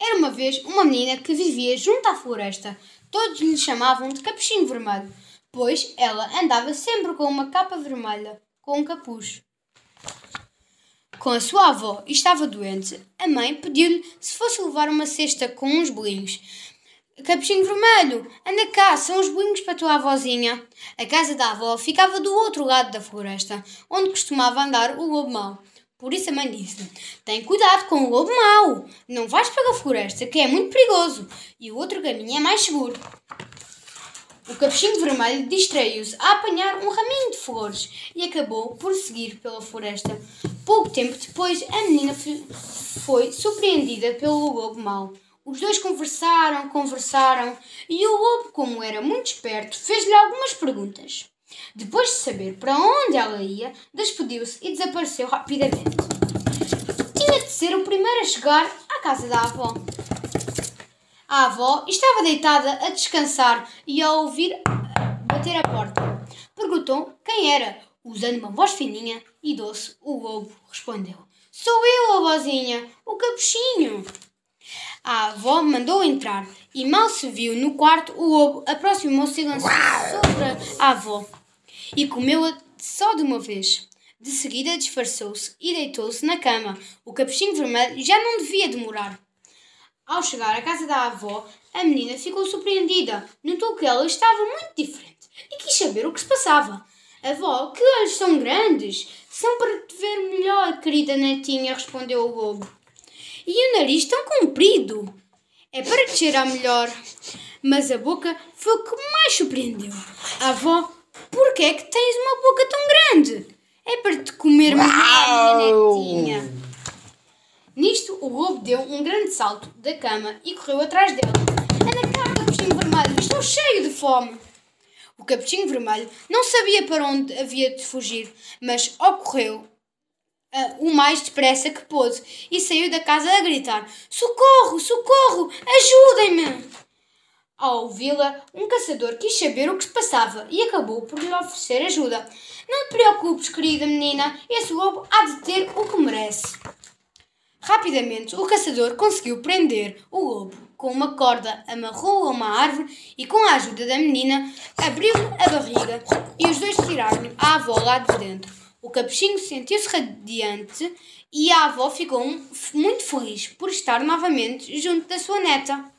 Era uma vez uma menina que vivia junto à floresta. Todos lhe chamavam de Capuchinho Vermelho, pois ela andava sempre com uma capa vermelha, com um capuz. Com a sua avó estava doente, a mãe pediu-lhe se fosse levar uma cesta com uns bolinhos. Capuchinho Vermelho, anda cá, são os bolinhos para tua avózinha. A casa da avó ficava do outro lado da floresta, onde costumava andar o lobo mau. Por isso a mãe disse: Tem cuidado com o lobo mau. Não vais pela floresta, que é muito perigoso. E o outro caminho é mais seguro. O capuchinho vermelho distraiu-se a apanhar um raminho de flores e acabou por seguir pela floresta. Pouco tempo depois, a menina foi surpreendida pelo lobo mau. Os dois conversaram, conversaram, e o lobo, como era muito esperto, fez-lhe algumas perguntas. Depois de saber para onde ela ia, despediu-se e desapareceu rapidamente. Tinha de ser o primeiro a chegar à casa da avó. A avó estava deitada a descansar e ao ouvir bater a porta, perguntou quem era. Usando uma voz fininha e doce, o lobo respondeu: Sou eu, avózinha, o capuchinho. A avó mandou entrar e mal se viu no quarto, o lobo aproximou-se e lançou sobre a avó e comeu-a só de uma vez. De seguida disfarçou-se e deitou-se na cama. O capuchinho vermelho já não devia demorar. Ao chegar à casa da avó, a menina ficou surpreendida. Notou que ela estava muito diferente e quis saber o que se passava. Avó, que olhos são grandes! São para te ver melhor, querida netinha, respondeu o lobo. E o nariz tão comprido! É para te cheirar melhor. Mas a boca foi o que mais surpreendeu. A avó que é que tens uma boca tão grande? É para te comer melhor, minha netinha. Nisto, o lobo deu um grande salto da cama e correu atrás dela. Anda cá, capuchinho vermelho, estou cheio de fome. O capuchinho vermelho não sabia para onde havia de fugir, mas ocorreu uh, o mais depressa que pôde e saiu da casa a gritar: Socorro, socorro, ajudem-me! Ao ouvi-la, um caçador quis saber o que se passava e acabou por lhe oferecer ajuda. Não te preocupes, querida menina, esse lobo há de ter o que merece. Rapidamente, o caçador conseguiu prender o lobo com uma corda, amarrou-o a uma árvore e, com a ajuda da menina, abriu-lhe a barriga e os dois tiraram a avó lá de dentro. O capuchinho sentiu-se radiante e a avó ficou muito feliz por estar novamente junto da sua neta.